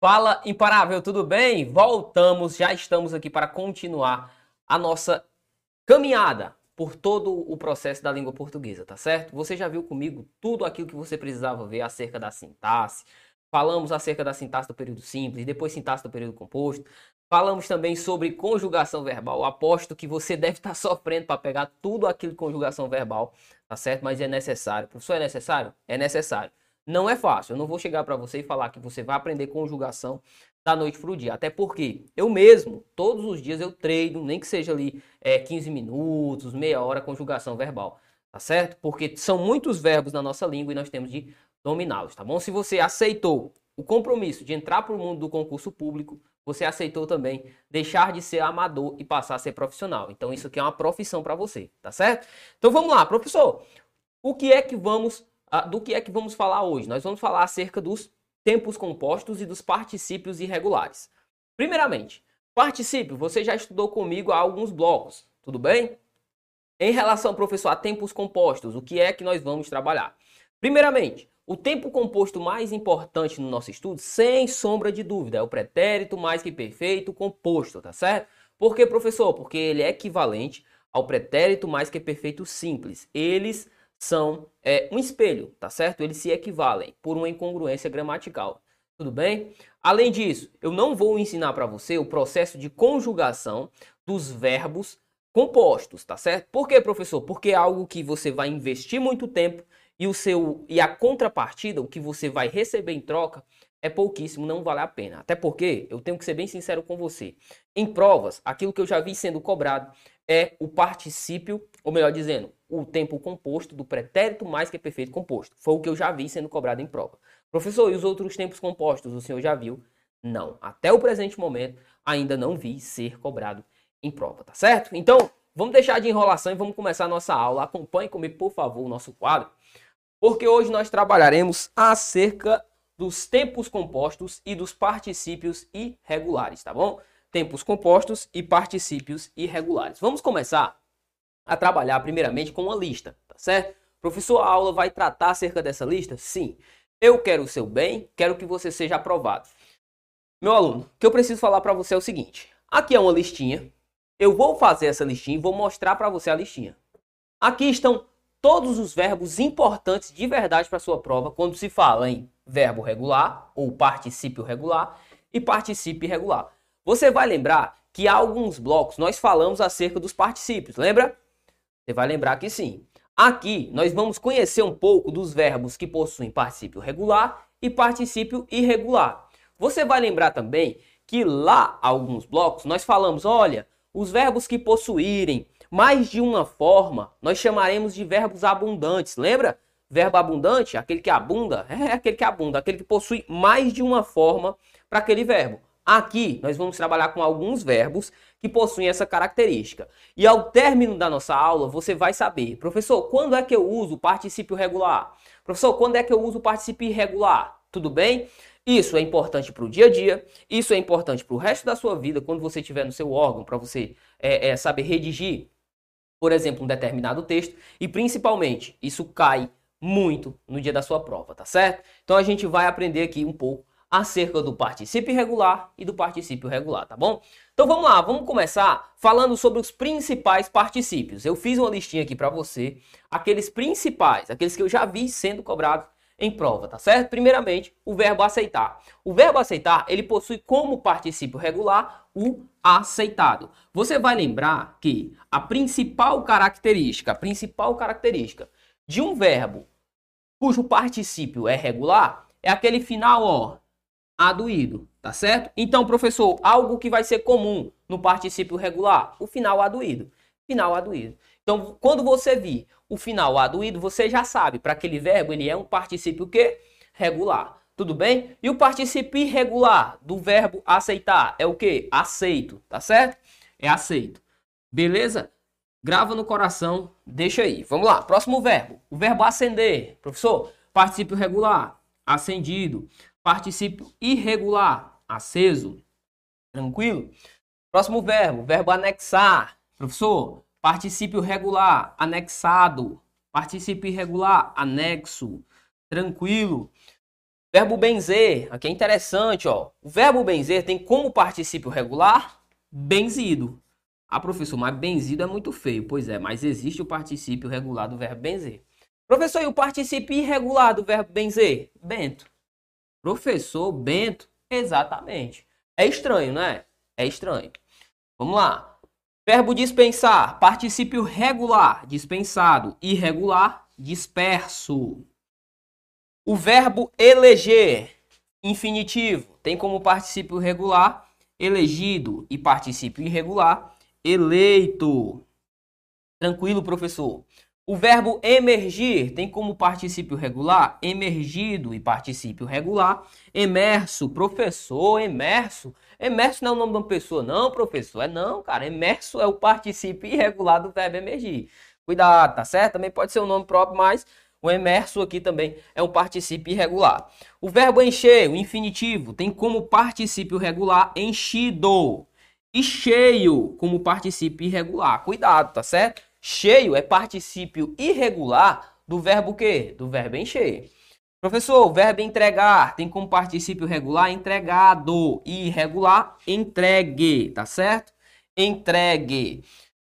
Fala imparável, tudo bem? Voltamos, já estamos aqui para continuar a nossa caminhada por todo o processo da língua portuguesa, tá certo? Você já viu comigo tudo aquilo que você precisava ver acerca da sintaxe. Falamos acerca da sintaxe do período simples, depois sintaxe do período composto. Falamos também sobre conjugação verbal. Aposto que você deve estar sofrendo para pegar tudo aquilo de conjugação verbal, tá certo? Mas é necessário. Professor, é necessário? É necessário. Não é fácil. Eu não vou chegar para você e falar que você vai aprender conjugação da noite para o dia. Até porque eu mesmo, todos os dias eu treino, nem que seja ali é, 15 minutos, meia hora, conjugação verbal. Tá certo? Porque são muitos verbos na nossa língua e nós temos de dominá-los, tá bom? Se você aceitou o compromisso de entrar para o mundo do concurso público, você aceitou também deixar de ser amador e passar a ser profissional. Então isso aqui é uma profissão para você, tá certo? Então vamos lá, professor. O que é que vamos do que é que vamos falar hoje? Nós vamos falar acerca dos tempos compostos e dos particípios irregulares. Primeiramente, particípio, você já estudou comigo há alguns blocos, tudo bem? Em relação, professor, a tempos compostos, o que é que nós vamos trabalhar? Primeiramente, o tempo composto mais importante no nosso estudo, sem sombra de dúvida, é o pretérito mais que perfeito composto, tá certo? Por que, professor? Porque ele é equivalente ao pretérito mais que perfeito simples. Eles são é, um espelho, tá certo? Eles se equivalem por uma incongruência gramatical. Tudo bem? Além disso, eu não vou ensinar para você o processo de conjugação dos verbos compostos, tá certo? Por quê, professor? Porque é algo que você vai investir muito tempo e o seu e a contrapartida, o que você vai receber em troca, é pouquíssimo, não vale a pena. Até porque, eu tenho que ser bem sincero com você. Em provas, aquilo que eu já vi sendo cobrado é o particípio, ou melhor dizendo, o tempo composto do pretérito mais que perfeito composto. Foi o que eu já vi sendo cobrado em prova. Professor, e os outros tempos compostos o senhor já viu? Não. Até o presente momento, ainda não vi ser cobrado em prova, tá certo? Então, vamos deixar de enrolação e vamos começar a nossa aula. Acompanhe comigo, por favor, o nosso quadro, porque hoje nós trabalharemos acerca dos tempos compostos e dos particípios irregulares, tá bom? Tempos compostos e particípios irregulares. Vamos começar a trabalhar primeiramente com uma lista, tá certo? Professor, a aula vai tratar acerca dessa lista? Sim. Eu quero o seu bem, quero que você seja aprovado. Meu aluno, o que eu preciso falar para você é o seguinte: aqui é uma listinha. Eu vou fazer essa listinha e vou mostrar para você a listinha. Aqui estão todos os verbos importantes de verdade para sua prova quando se fala em verbo regular ou particípio regular e particípio irregular. Você vai lembrar que há alguns blocos nós falamos acerca dos particípios, lembra? Você vai lembrar que sim. Aqui nós vamos conhecer um pouco dos verbos que possuem particípio regular e particípio irregular. Você vai lembrar também que lá alguns blocos nós falamos, olha, os verbos que possuírem mais de uma forma, nós chamaremos de verbos abundantes. Lembra? Verbo abundante, aquele que abunda, é aquele que abunda, aquele que possui mais de uma forma para aquele verbo. Aqui nós vamos trabalhar com alguns verbos que possuem essa característica. E ao término da nossa aula, você vai saber, professor, quando é que eu uso o particípio regular? Professor, quando é que eu uso o particípio irregular? Tudo bem? Isso é importante para o dia a dia, isso é importante para o resto da sua vida, quando você estiver no seu órgão, para você é, é, saber redigir, por exemplo, um determinado texto, e principalmente, isso cai muito no dia da sua prova, tá certo? Então a gente vai aprender aqui um pouco acerca do particípio irregular e do particípio regular, tá bom? Então vamos lá, vamos começar falando sobre os principais particípios. Eu fiz uma listinha aqui para você, aqueles principais, aqueles que eu já vi sendo cobrados em prova, tá certo? Primeiramente, o verbo aceitar. O verbo aceitar, ele possui como particípio regular o aceitado. Você vai lembrar que a principal característica, a principal característica de um verbo cujo particípio é regular é aquele final, ó, aduído, tá certo? Então, professor, algo que vai ser comum no particípio regular, o final aduído. Final aduído. Então, quando você vir o final aduído, você já sabe, para aquele verbo, ele é um particípio que regular. Tudo bem? E o particípio irregular do verbo aceitar é o que? Aceito, tá certo? É aceito. Beleza? Grava no coração, deixa aí. Vamos lá, próximo verbo. O verbo acender. Professor, particípio regular, acendido. Particípio irregular, aceso. Tranquilo? Próximo verbo, verbo anexar. Professor, particípio regular, anexado. Particípio irregular, anexo. Tranquilo? Verbo benzer, aqui é interessante, ó. O verbo benzer tem como particípio regular benzido. Ah, professor, mas benzido é muito feio. Pois é, mas existe o particípio regular do verbo benzer. Professor, e o particípio irregular do verbo benzer? Bento. Professor Bento, exatamente. É estranho, né? É estranho. Vamos lá. Verbo dispensar, particípio regular, dispensado, irregular, disperso. O verbo eleger, infinitivo, tem como particípio regular elegido e particípio irregular eleito. Tranquilo, professor? O verbo emergir tem como particípio regular emergido e particípio regular emerso. Professor, emerso. Emerso não é o nome de uma pessoa, não, professor. É não, cara. Emerso é o particípio irregular do verbo emergir. Cuidado, tá certo? Também pode ser um nome próprio, mas o emerso aqui também é um particípio irregular. O verbo encher, o infinitivo, tem como particípio regular enchido. E cheio como particípio irregular. Cuidado, tá certo? Cheio é particípio irregular do verbo quê? Do verbo encher. Professor, o verbo entregar tem como particípio regular entregado e irregular entregue, tá certo? Entregue.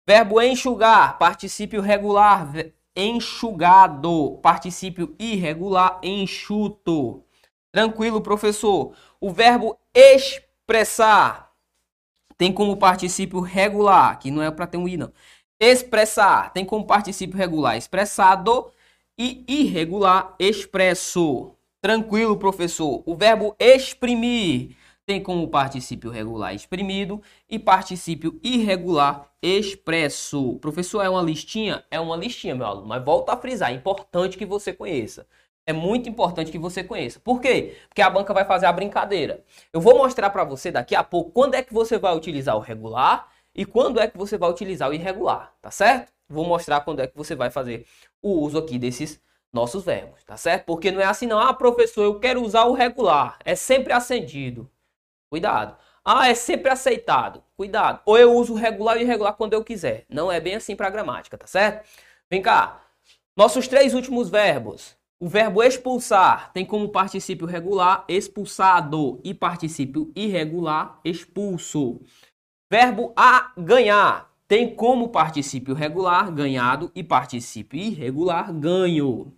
Verbo enxugar, particípio regular enxugado, particípio irregular, enxuto. Tranquilo, professor. O verbo expressar tem como particípio regular, que não é para ter um i não. Expressar tem como particípio regular expressado e irregular expresso. Tranquilo, professor. O verbo exprimir tem como particípio regular exprimido e particípio irregular expresso. Professor, é uma listinha? É uma listinha, meu aluno, mas volto a frisar, é importante que você conheça. É muito importante que você conheça. Por quê? Porque a banca vai fazer a brincadeira. Eu vou mostrar para você daqui a pouco quando é que você vai utilizar o regular e quando é que você vai utilizar o irregular, tá certo? Vou mostrar quando é que você vai fazer o uso aqui desses nossos verbos, tá certo? Porque não é assim não, ah, professor, eu quero usar o regular, é sempre acendido. Cuidado. Ah, é sempre aceitado. Cuidado. Ou eu uso regular e irregular quando eu quiser. Não é bem assim para gramática, tá certo? Vem cá. Nossos três últimos verbos. O verbo expulsar tem como particípio regular expulsado e particípio irregular expulso. Verbo a ganhar tem como particípio regular ganhado e particípio irregular ganho.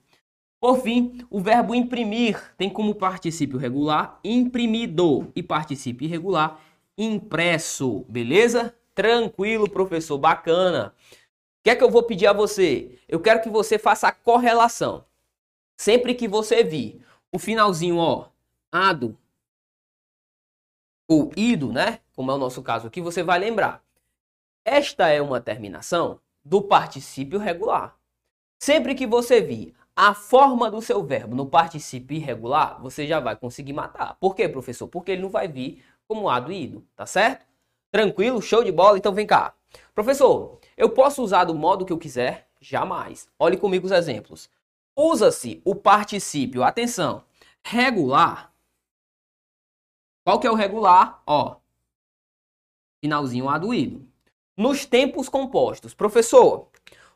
Por fim, o verbo imprimir tem como particípio regular imprimido e particípio irregular impresso. Beleza? Tranquilo, professor, bacana. O que é que eu vou pedir a você? Eu quero que você faça a correlação. Sempre que você vir o finalzinho, ó, ado ou ido, né? Como é o nosso caso aqui, você vai lembrar. Esta é uma terminação do particípio regular. Sempre que você vir a forma do seu verbo no particípio irregular, você já vai conseguir matar. Por quê, professor? Porque ele não vai vir como ado e ido, tá certo? Tranquilo? Show de bola? Então vem cá. Professor, eu posso usar do modo que eu quiser? Jamais. Olhe comigo os exemplos. Usa-se o particípio, atenção, regular. Qual que é o regular? Ó, finalzinho aduído. Nos tempos compostos. Professor,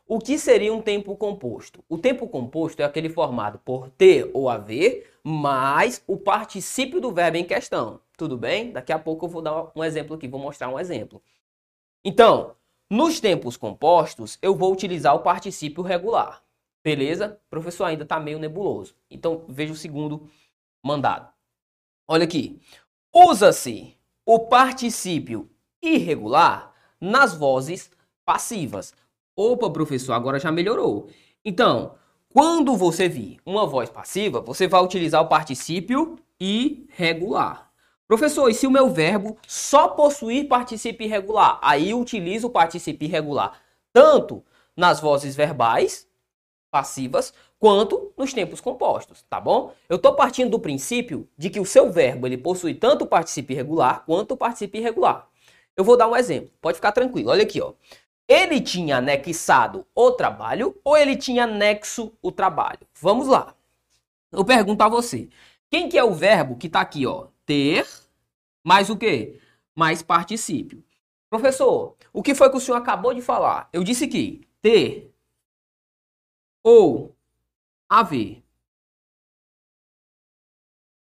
o que seria um tempo composto? O tempo composto é aquele formado por ter ou haver, mais o particípio do verbo em questão. Tudo bem? Daqui a pouco eu vou dar um exemplo aqui, vou mostrar um exemplo. Então, nos tempos compostos, eu vou utilizar o particípio regular. Beleza? Professor ainda está meio nebuloso. Então, veja o segundo mandado. Olha aqui. Usa-se o particípio irregular nas vozes passivas. Opa, professor, agora já melhorou. Então, quando você vir uma voz passiva, você vai utilizar o particípio irregular. Professor, e se o meu verbo só possuir particípio irregular? Aí eu utilizo o particípio irregular tanto nas vozes verbais passivas quanto nos tempos compostos, tá bom? Eu estou partindo do princípio de que o seu verbo ele possui tanto o particípio irregular quanto o particípio irregular. Eu vou dar um exemplo, pode ficar tranquilo. Olha aqui, ó. Ele tinha anexado o trabalho ou ele tinha anexo o trabalho? Vamos lá. Eu pergunto a você. Quem que é o verbo que está aqui, ó? Ter mais o quê? Mais particípio. Professor, o que foi que o senhor acabou de falar? Eu disse que ter ou haver.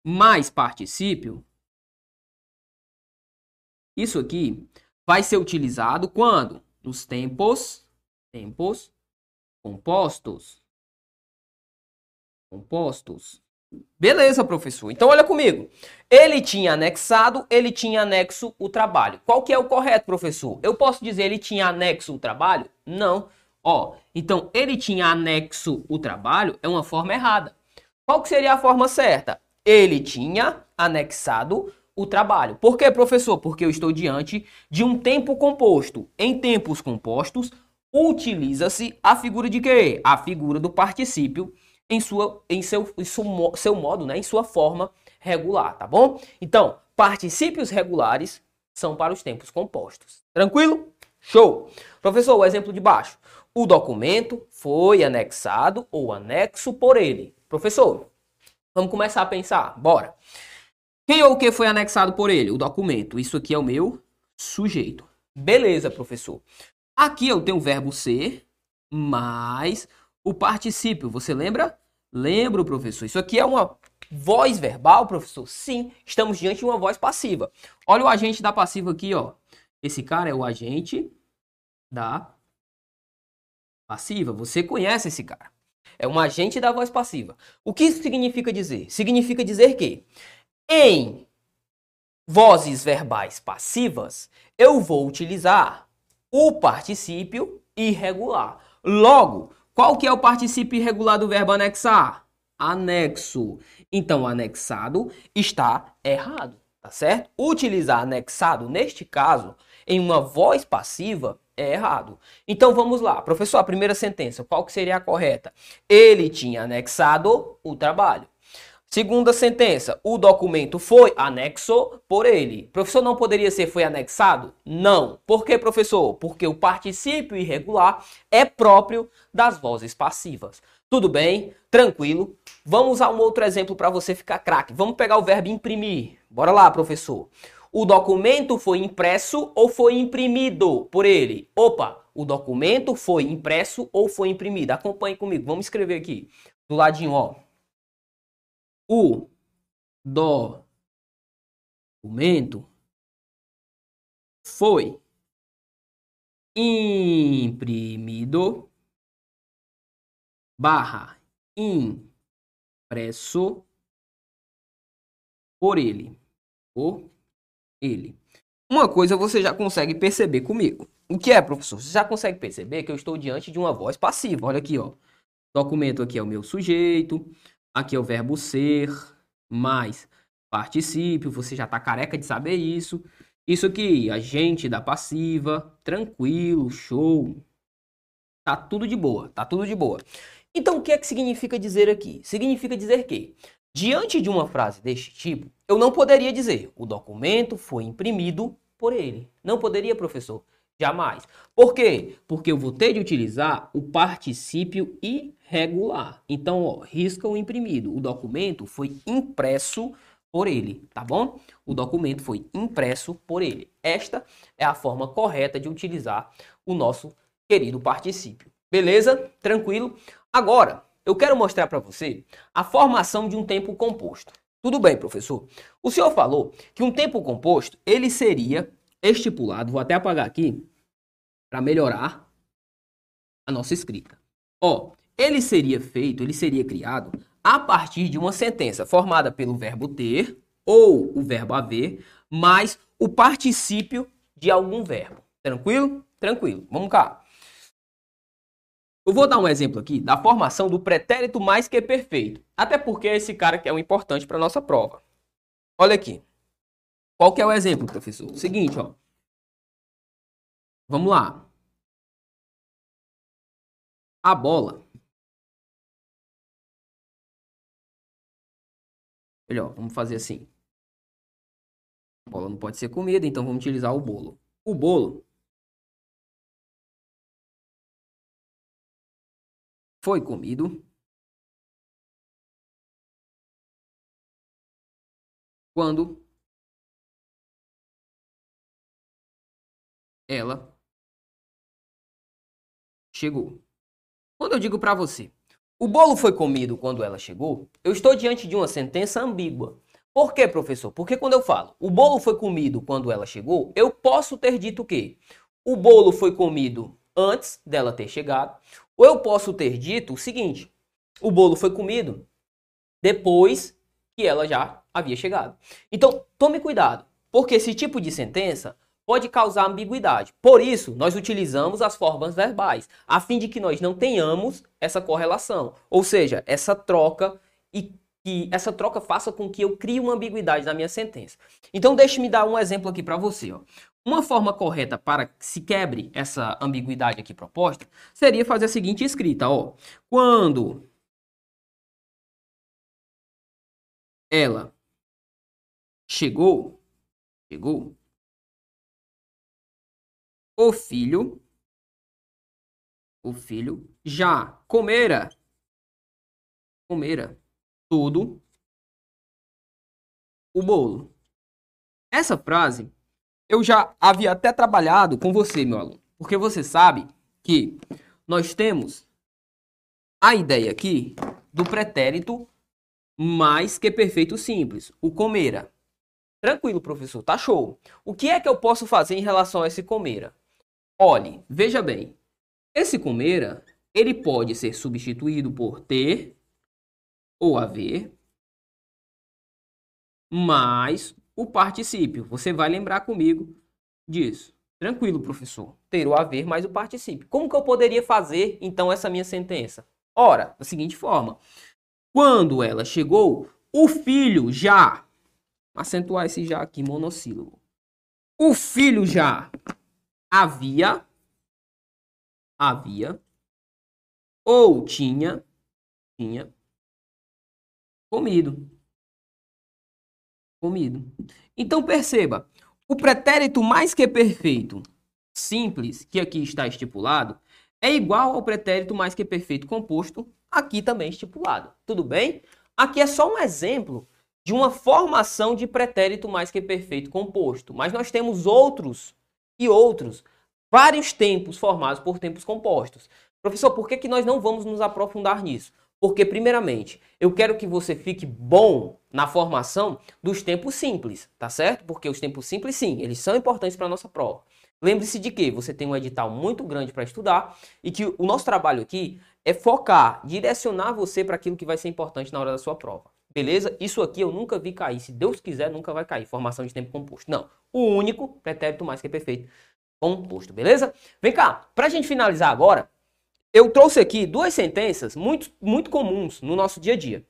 mais particípio, isso aqui vai ser utilizado quando? Nos tempos, tempos compostos. Compostos. Beleza, professor. Então olha comigo. Ele tinha anexado, ele tinha anexo o trabalho. Qual que é o correto, professor? Eu posso dizer ele tinha anexo o trabalho? Não. Ó, então ele tinha anexo o trabalho é uma forma errada. Qual que seria a forma certa? Ele tinha anexado o trabalho. Por quê, professor? Porque eu estou diante de um tempo composto. Em tempos compostos, utiliza-se a figura de quê? A figura do particípio em, sua, em seu, em seu, seu modo, né? em sua forma regular, tá bom? Então, particípios regulares são para os tempos compostos. Tranquilo? Show! Professor, o exemplo de baixo. O documento foi anexado ou anexo por ele. Professor, vamos começar a pensar. Bora. Quem ou o que foi anexado por ele? O documento. Isso aqui é o meu sujeito. Beleza, professor. Aqui eu tenho o verbo ser mais o particípio. Você lembra? Lembro, professor. Isso aqui é uma voz verbal, professor? Sim, estamos diante de uma voz passiva. Olha o agente da passiva aqui, ó. Esse cara é o agente da passiva. Você conhece esse cara. É um agente da voz passiva. O que isso significa dizer? Significa dizer que em vozes verbais passivas, eu vou utilizar o particípio irregular. Logo, qual que é o particípio irregular do verbo anexar? Anexo. Então, anexado está errado, tá certo? Utilizar anexado, neste caso, em uma voz passiva, é errado. Então vamos lá, professor, a primeira sentença, qual que seria a correta? Ele tinha anexado o trabalho. Segunda sentença, o documento foi anexo por ele. Professor, não poderia ser foi anexado? Não. Por que, professor? Porque o particípio irregular é próprio das vozes passivas. Tudo bem? Tranquilo? Vamos a um outro exemplo para você ficar craque. Vamos pegar o verbo imprimir. Bora lá, professor. O documento foi impresso ou foi imprimido por ele? Opa, o documento foi impresso ou foi imprimido? Acompanhe comigo, vamos escrever aqui. Do ladinho, ó. O documento foi imprimido barra impresso por ele. Por ele. Uma coisa você já consegue perceber comigo. O que é, professor? Você já consegue perceber que eu estou diante de uma voz passiva. Olha aqui, ó. Documento aqui é o meu sujeito. Aqui é o verbo ser, mais particípio. Você já está careca de saber isso. Isso aqui, agente da passiva. Tranquilo, show. Tá tudo de boa, tá tudo de boa. Então, o que é que significa dizer aqui? Significa dizer que Diante de uma frase deste tipo, eu não poderia dizer o documento foi imprimido por ele. Não poderia, professor? Jamais. Por quê? Porque eu vou ter de utilizar o particípio irregular. Então, ó, risca o imprimido. O documento foi impresso por ele, tá bom? O documento foi impresso por ele. Esta é a forma correta de utilizar o nosso querido particípio. Beleza? Tranquilo? Agora, eu quero mostrar para você a formação de um tempo composto. Tudo bem, professor. O senhor falou que um tempo composto, ele seria estipulado, vou até apagar aqui, para melhorar a nossa escrita. Ó, ele seria feito, ele seria criado a partir de uma sentença formada pelo verbo ter ou o verbo haver, mais o particípio de algum verbo. Tranquilo? Tranquilo. Vamos cá. Eu vou dar um exemplo aqui da formação do pretérito mais que perfeito. Até porque é esse cara que é o importante para nossa prova. Olha aqui. Qual que é o exemplo, professor? Seguinte, ó. Vamos lá. A bola. Melhor, vamos fazer assim. A bola não pode ser comida, então vamos utilizar o bolo. O bolo foi comido quando ela chegou. Quando eu digo para você, o bolo foi comido quando ela chegou, eu estou diante de uma sentença ambígua. Por quê, professor? Porque quando eu falo o bolo foi comido quando ela chegou, eu posso ter dito o quê? O bolo foi comido antes dela ter chegado. Ou eu posso ter dito o seguinte: o bolo foi comido depois que ela já havia chegado. Então, tome cuidado, porque esse tipo de sentença pode causar ambiguidade. Por isso, nós utilizamos as formas verbais, a fim de que nós não tenhamos essa correlação, ou seja, essa troca e que essa troca faça com que eu crie uma ambiguidade na minha sentença. Então, deixe-me dar um exemplo aqui para você. Ó. Uma forma correta para que se quebre essa ambiguidade aqui proposta seria fazer a seguinte escrita, ó. Quando ela chegou, chegou, o filho, o filho já comera, comera tudo o bolo. Essa frase eu já havia até trabalhado com você, meu aluno, porque você sabe que nós temos a ideia aqui do pretérito mais que perfeito simples, o comera. Tranquilo, professor, tá show. O que é que eu posso fazer em relação a esse comera? Olhe, veja bem. Esse comer, ele pode ser substituído por ter ou haver mais o particípio. Você vai lembrar comigo disso. Tranquilo, professor. Ter ou haver mais o particípio. Como que eu poderia fazer, então, essa minha sentença? Ora, da seguinte forma. Quando ela chegou, o filho já... Acentuar esse já aqui, monossílabo. O filho já havia, havia, ou tinha, tinha comido. Comido. Então perceba, o pretérito mais que perfeito simples, que aqui está estipulado, é igual ao pretérito mais que perfeito composto, aqui também estipulado. Tudo bem? Aqui é só um exemplo de uma formação de pretérito mais que perfeito composto, mas nós temos outros e outros, vários tempos formados por tempos compostos. Professor, por que, que nós não vamos nos aprofundar nisso? Porque, primeiramente, eu quero que você fique bom na formação dos tempos simples, tá certo? Porque os tempos simples, sim, eles são importantes para a nossa prova. Lembre-se de que você tem um edital muito grande para estudar e que o nosso trabalho aqui é focar, direcionar você para aquilo que vai ser importante na hora da sua prova. Beleza? Isso aqui eu nunca vi cair. Se Deus quiser, nunca vai cair. Formação de tempo composto. Não. O único pretérito mais que é perfeito composto. Beleza? Vem cá. Para a gente finalizar agora, eu trouxe aqui duas sentenças muito, muito comuns no nosso dia a dia.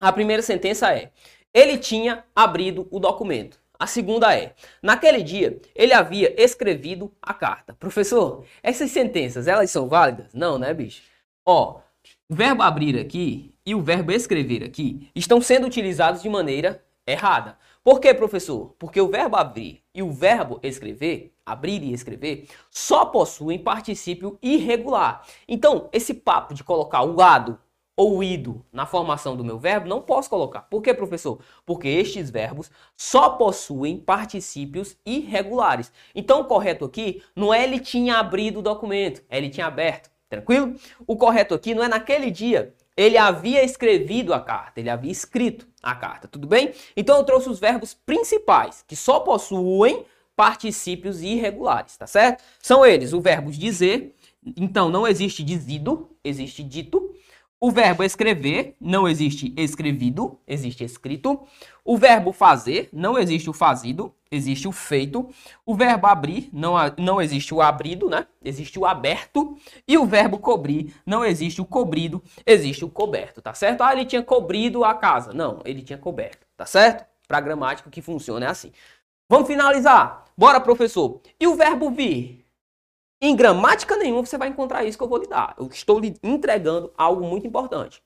A primeira sentença é: ele tinha abrido o documento. A segunda é: naquele dia ele havia escrevido a carta. Professor, essas sentenças elas são válidas? Não, né, bicho? Ó, o verbo abrir aqui e o verbo escrever aqui estão sendo utilizados de maneira errada. Por quê, professor? Porque o verbo abrir e o verbo escrever, abrir e escrever, só possuem particípio irregular. Então, esse papo de colocar o ado ou ido na formação do meu verbo, não posso colocar. Por quê, professor? Porque estes verbos só possuem particípios irregulares. Então, o correto aqui não é ele tinha abrido o documento, é ele tinha aberto. Tranquilo? O correto aqui não é naquele dia ele havia escrevido a carta, ele havia escrito a carta, tudo bem? Então eu trouxe os verbos principais, que só possuem particípios irregulares, tá certo? São eles o verbo dizer, então não existe dizido, existe dito. O verbo escrever, não existe escrevido, existe escrito. O verbo fazer, não existe o fazido, existe o feito. O verbo abrir, não, não existe o abrido, né? Existe o aberto. E o verbo cobrir, não existe o cobrido, existe o coberto, tá certo? Ah, ele tinha cobrido a casa. Não, ele tinha coberto, tá certo? Para gramática que funciona é assim. Vamos finalizar. Bora, professor. E o verbo vir? Em gramática nenhuma você vai encontrar isso que eu vou lhe dar. Eu estou lhe entregando algo muito importante.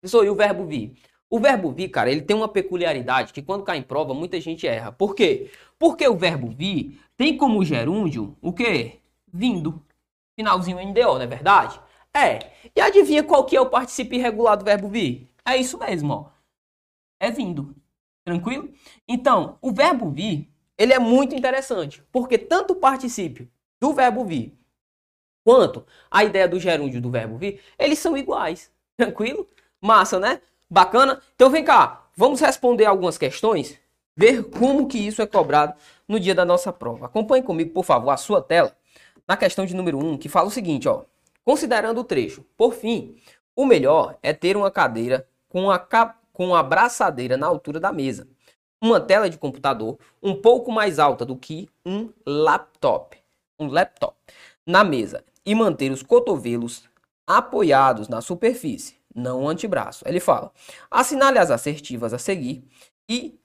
Professor, e o verbo vir? O verbo vir, cara, ele tem uma peculiaridade que quando cai em prova muita gente erra. Por quê? Porque o verbo vir tem como gerúndio o quê? Vindo. Finalzinho NDO, não é verdade? É. E adivinha qual que é o participio irregular do verbo vir? É isso mesmo, ó. É vindo. Tranquilo? Então, o verbo vir, ele é muito interessante, porque tanto o particípio do verbo vir, quanto a ideia do gerúndio do verbo vir, eles são iguais. Tranquilo? Massa, né? Bacana? Então vem cá. vamos responder algumas questões, ver como que isso é cobrado no dia da nossa prova. Acompanhe comigo, por favor, a sua tela, na questão de número 1, que fala o seguinte, ó. Considerando o trecho, por fim, o melhor é ter uma cadeira com a, com a braçadeira na altura da mesa, uma tela de computador um pouco mais alta do que um laptop, um laptop na mesa e manter os cotovelos apoiados na superfície, não o antebraço. Ele fala: assinale as assertivas a seguir e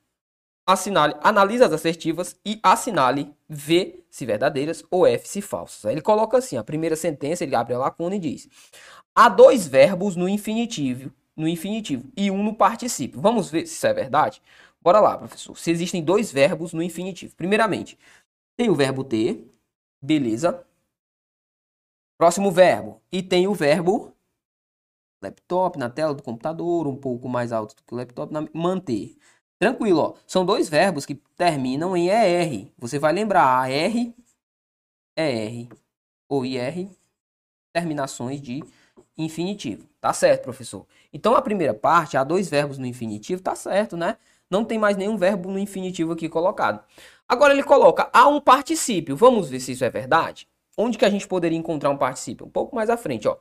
assinale, analise as assertivas e assinale V se verdadeiras ou F se falsas. Aí ele coloca assim, a primeira sentença, ele abre a lacuna e diz: há dois verbos no infinitivo, no infinitivo e um no particípio. Vamos ver se isso é verdade? Bora lá, professor. Se existem dois verbos no infinitivo. Primeiramente, tem o verbo ter, beleza? Próximo verbo. E tem o verbo laptop na tela do computador, um pouco mais alto do que o laptop, na, manter. Tranquilo, ó. São dois verbos que terminam em ER. Você vai lembrar AR, ER ou IR, terminações de infinitivo. Tá certo, professor? Então a primeira parte, há dois verbos no infinitivo, tá certo, né? Não tem mais nenhum verbo no infinitivo aqui colocado. Agora ele coloca há um particípio. Vamos ver se isso é verdade? Onde que a gente poderia encontrar um particípio? Um pouco mais à frente, ó.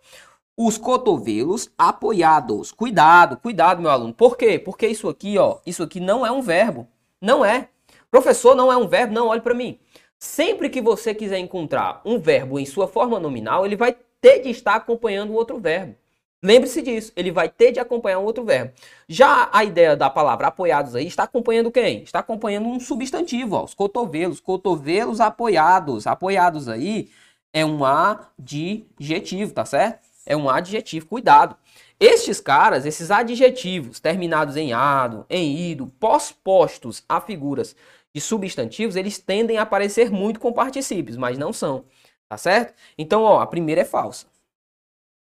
Os cotovelos apoiados. Cuidado, cuidado, meu aluno. Por quê? Porque isso aqui, ó, isso aqui não é um verbo. Não é. Professor, não é um verbo? Não, olhe para mim. Sempre que você quiser encontrar um verbo em sua forma nominal, ele vai ter de estar acompanhando o outro verbo. Lembre-se disso, ele vai ter de acompanhar um outro verbo. Já a ideia da palavra apoiados aí está acompanhando quem? Está acompanhando um substantivo, ó, os cotovelos, cotovelos apoiados. Apoiados aí é um adjetivo, tá certo? É um adjetivo, cuidado. Estes caras, esses adjetivos terminados em ado, em ido, pós-postos a figuras de substantivos, eles tendem a aparecer muito com particípios, mas não são, tá certo? Então, ó, a primeira é falsa.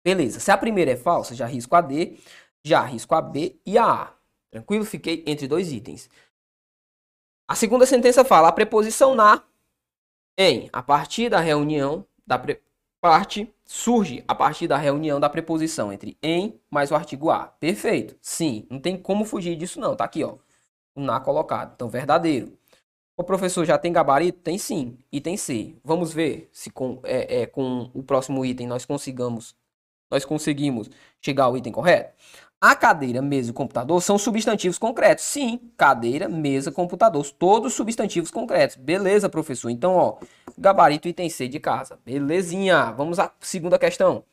Beleza, se a primeira é falsa, já risco a D, já risco a B e a A. Tranquilo? Fiquei entre dois itens. A segunda sentença fala a preposição na em a partir da reunião da pre... parte surge a partir da reunião da preposição entre em mais o artigo a. Perfeito. Sim, não tem como fugir disso não. Tá aqui, ó. O na colocado. Então, verdadeiro. O professor já tem gabarito? Tem sim. Item C. Vamos ver se com, é, é, com o próximo item nós consigamos nós conseguimos chegar ao item correto. A cadeira, mesa e computador são substantivos concretos. Sim, cadeira, mesa, computador, todos substantivos concretos. Beleza, professor. Então, ó, gabarito item C de casa. Belezinha. Vamos à segunda questão.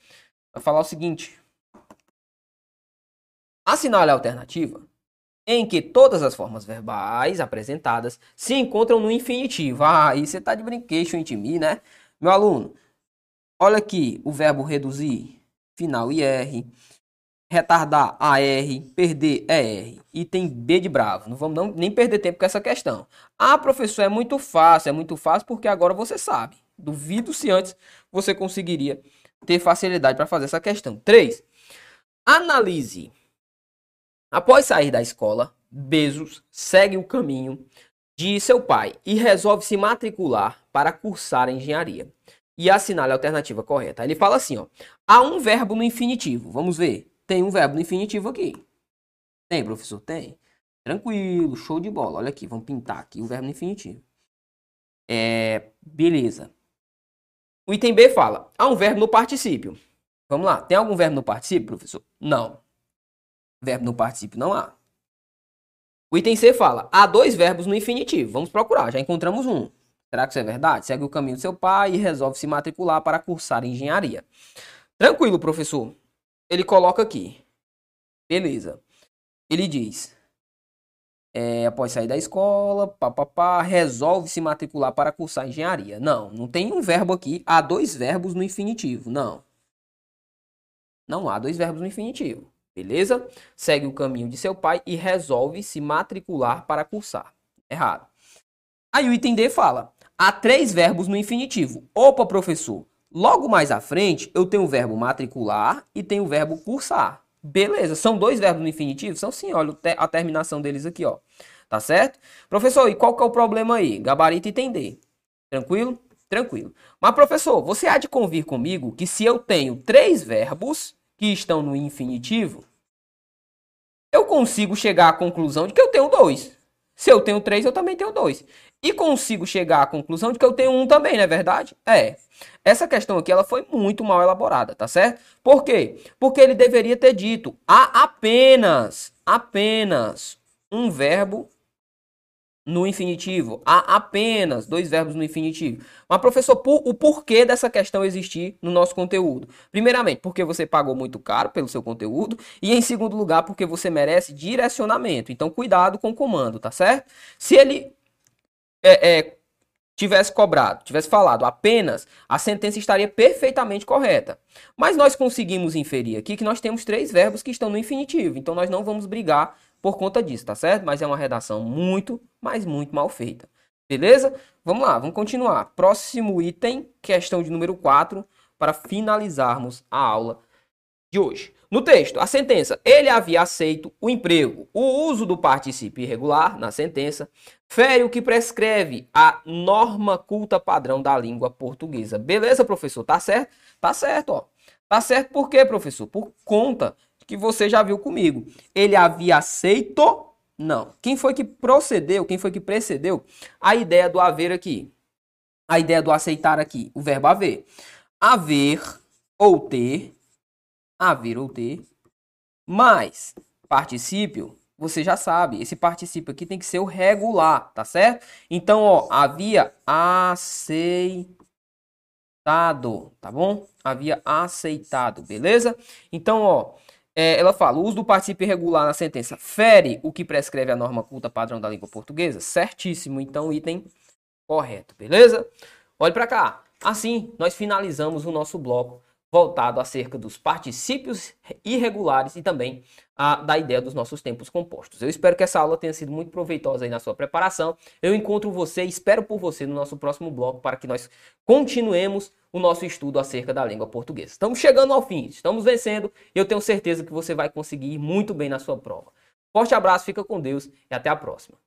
Vai falar o seguinte. Assinale a alternativa em que todas as formas verbais apresentadas se encontram no infinitivo. Ah, aí você tá de brinquedo mim, né? Meu aluno, olha aqui o verbo reduzir, final IR retardar AR, perder ER. Item B de bravo. Não vamos não, nem perder tempo com essa questão. Ah, professor, é muito fácil. É muito fácil porque agora você sabe. Duvido se antes você conseguiria ter facilidade para fazer essa questão. 3. Analise. Após sair da escola, Bezos segue o caminho de seu pai e resolve se matricular para cursar engenharia. E assinale a alternativa correta. Ele fala assim, ó. Há um verbo no infinitivo. Vamos ver. Tem um verbo no infinitivo aqui. Tem, professor? Tem. Tranquilo, show de bola. Olha aqui, vamos pintar aqui o verbo no infinitivo. É, beleza. O item B fala, há um verbo no particípio. Vamos lá, tem algum verbo no particípio, professor? Não. Verbo no particípio não há. O item C fala, há dois verbos no infinitivo. Vamos procurar, já encontramos um. Será que isso é verdade? Segue o caminho do seu pai e resolve se matricular para cursar engenharia. Tranquilo, professor ele coloca aqui. Beleza. Ele diz: é, após sair da escola, papapá, resolve se matricular para cursar engenharia. Não, não tem um verbo aqui. Há dois verbos no infinitivo. Não. Não há dois verbos no infinitivo. Beleza? Segue o caminho de seu pai e resolve se matricular para cursar. Errado. Aí o item D fala: há três verbos no infinitivo. Opa, professor. Logo mais à frente, eu tenho o verbo matricular e tenho o verbo cursar. Beleza, são dois verbos no infinitivo? São sim, olha a terminação deles aqui, ó. Tá certo? Professor, e qual que é o problema aí? Gabarito entender. Tranquilo? Tranquilo. Mas, professor, você há de convir comigo que se eu tenho três verbos que estão no infinitivo, eu consigo chegar à conclusão de que eu tenho dois. Se eu tenho três, eu também tenho dois. E consigo chegar à conclusão de que eu tenho um também, não é verdade? É. Essa questão aqui ela foi muito mal elaborada, tá certo? Por quê? Porque ele deveria ter dito há apenas, apenas um verbo no infinitivo. Há apenas dois verbos no infinitivo. Mas, professor, por, o porquê dessa questão existir no nosso conteúdo? Primeiramente, porque você pagou muito caro pelo seu conteúdo. E, em segundo lugar, porque você merece direcionamento. Então, cuidado com o comando, tá certo? Se ele é, é, tivesse cobrado, tivesse falado apenas, a sentença estaria perfeitamente correta. Mas nós conseguimos inferir aqui que nós temos três verbos que estão no infinitivo. Então, nós não vamos brigar por conta disso, tá certo? Mas é uma redação muito, mas muito mal feita. Beleza? Vamos lá, vamos continuar. Próximo item, questão de número 4, para finalizarmos a aula de hoje. No texto, a sentença, ele havia aceito o emprego. O uso do particípio irregular na sentença fere o que prescreve a norma culta padrão da língua portuguesa. Beleza, professor? Tá certo? Tá certo, ó. Tá certo por quê, professor? Por conta que você já viu comigo. Ele havia aceito? Não. Quem foi que procedeu, quem foi que precedeu a ideia do haver aqui? A ideia do aceitar aqui, o verbo haver. Haver ou ter, haver ou ter, mais particípio, você já sabe, esse particípio aqui tem que ser o regular, tá certo? Então, ó, havia aceitado, tá bom? Havia aceitado, beleza? Então, ó, é, ela fala: o uso do particípio irregular na sentença fere o que prescreve a norma culta padrão da língua portuguesa? Certíssimo. Então, item correto, beleza? Olhe para cá. Assim, nós finalizamos o nosso bloco voltado acerca dos particípios irregulares e também a, da ideia dos nossos tempos compostos. Eu espero que essa aula tenha sido muito proveitosa aí na sua preparação. Eu encontro você, espero por você no nosso próximo bloco para que nós continuemos o nosso estudo acerca da língua portuguesa. Estamos chegando ao fim, estamos vencendo e eu tenho certeza que você vai conseguir ir muito bem na sua prova. Forte abraço, fica com Deus e até a próxima.